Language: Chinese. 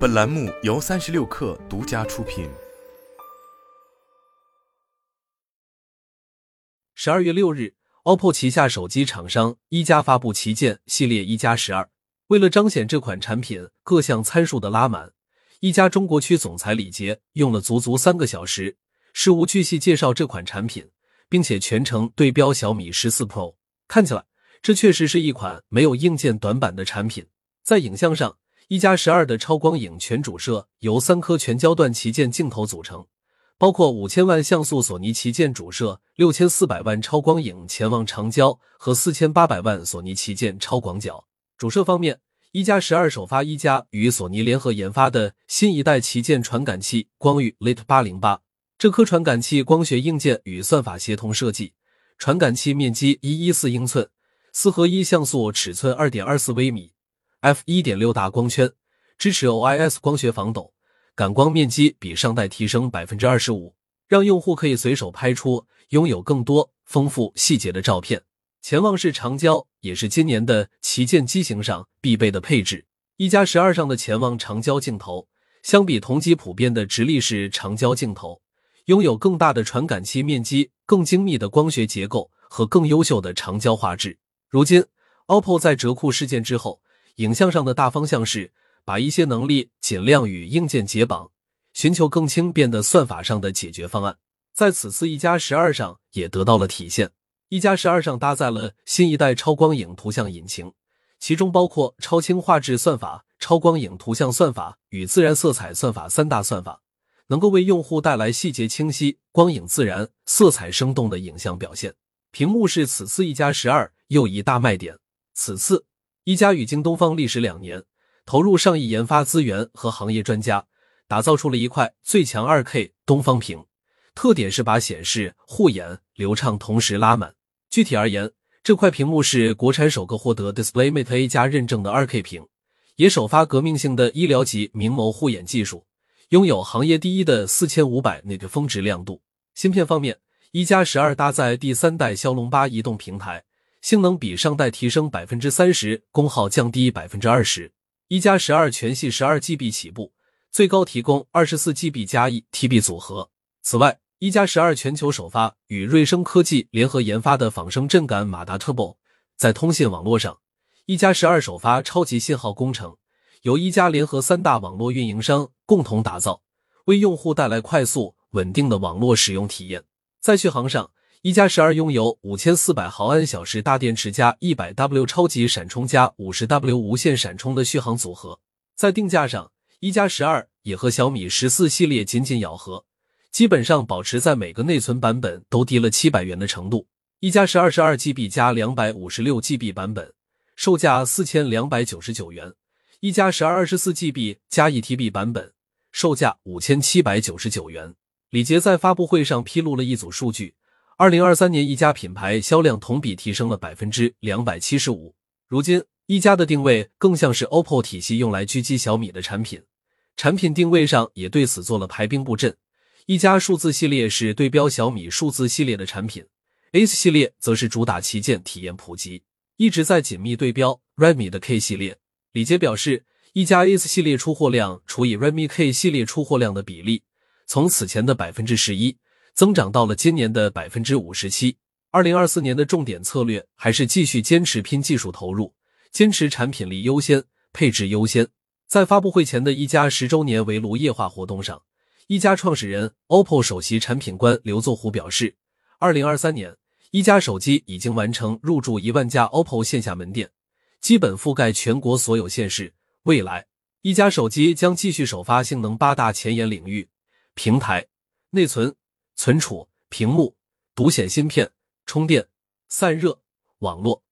本栏目由三十六氪独家出品。十二月六日，OPPO 旗下手机厂商一加发布旗舰系列一加十二。为了彰显这款产品各项参数的拉满，一加中国区总裁李杰用了足足三个小时，事无巨细介绍这款产品，并且全程对标小米十四 Pro。看起来，这确实是一款没有硬件短板的产品。在影像上，一加十二的超光影全主摄由三颗全焦段旗舰镜头组成，包括五千万像素索尼旗舰主摄、六千四百万超光影潜望长焦和四千八百万索尼旗舰超广角。主摄方面，一加十二首发一加与索尼联合研发的新一代旗舰传感器光遇 Lite 八零八。这颗传感器光学硬件与算法协同设计，传感器面积一一四英寸，四合一像素尺寸二点二四微米。F 一点六大光圈，支持 OIS 光学防抖，感光面积比上代提升百分之二十五，让用户可以随手拍出拥有更多丰富细节的照片。潜望式长焦也是今年的旗舰机型上必备的配置。一加十二上的潜望长焦镜头，相比同级普遍的直立式长焦镜头，拥有更大的传感器面积、更精密的光学结构和更优秀的长焦画质。如今，OPPO 在折库事件之后。影像上的大方向是把一些能力尽量与硬件解绑，寻求更轻便的算法上的解决方案。在此次一加十二上也得到了体现。一加十二上搭载了新一代超光影图像引擎，其中包括超清画质算法、超光影图像算法与自然色彩算法三大算法，能够为用户带来细节清晰、光影自然、色彩生动的影像表现。屏幕是此次一加十二又一大卖点。此次。一加与京东方历时两年，投入上亿研发资源和行业专家，打造出了一块最强 2K 东方屏。特点是把显示、护眼、流畅同时拉满。具体而言，这块屏幕是国产首个获得 DisplayMate A 加认证的 2K 屏，也首发革命性的医疗级明眸护眼技术，拥有行业第一的四千五百 nit 峰值亮度。芯片方面，一加十二搭载第三代骁龙八移动平台。性能比上代提升百分之三十，功耗降低百分之二十。一加十二全系十二 GB 起步，最高提供二十四 GB 加一 TB 组合。此外，一加十二全球首发与瑞声科技联合研发的仿生震感马达 Turbo，在通信网络上，一加十二首发超级信号工程，由一加联合三大网络运营商共同打造，为用户带来快速稳定的网络使用体验。在续航上。一加十二拥有五千四百毫安小时大电池加一百 W 超级闪充加五十 W 无线闪充的续航组合。在定价上，一加十二也和小米十四系列紧紧咬合，基本上保持在每个内存版本都低了七百元的程度。一加十二十二 GB 加两百五十六 GB 版本，售价四千两百九十九元；一加十二二十四 GB 加一 TB 版本，售价五千七百九十九元。李杰在发布会上披露了一组数据。二零二三年，一加品牌销量同比提升了百分之两百七十五。如今，一加的定位更像是 OPPO 体系用来狙击小米的产品，产品定位上也对此做了排兵布阵。一加数字系列是对标小米数字系列的产品，Ace 系列则是主打旗舰体验普及，一直在紧密对标 Redmi 的 K 系列。李杰表示，一加 Ace 系列出货量除以 Redmi K 系列出货量的比例，从此前的百分之十一。增长到了今年的百分之五十七。二零二四年的重点策略还是继续坚持拼技术投入，坚持产品力优先、配置优先。在发布会前的一加十周年围炉夜话活动上，一加创始人、OPPO 首席产品官刘作虎表示，二零二三年一加手机已经完成入驻一万家 OPPO 线下门店，基本覆盖全国所有县市。未来，一加手机将继续首发性能八大前沿领域：平台、内存。存储、屏幕、独显芯片、充电、散热、网络。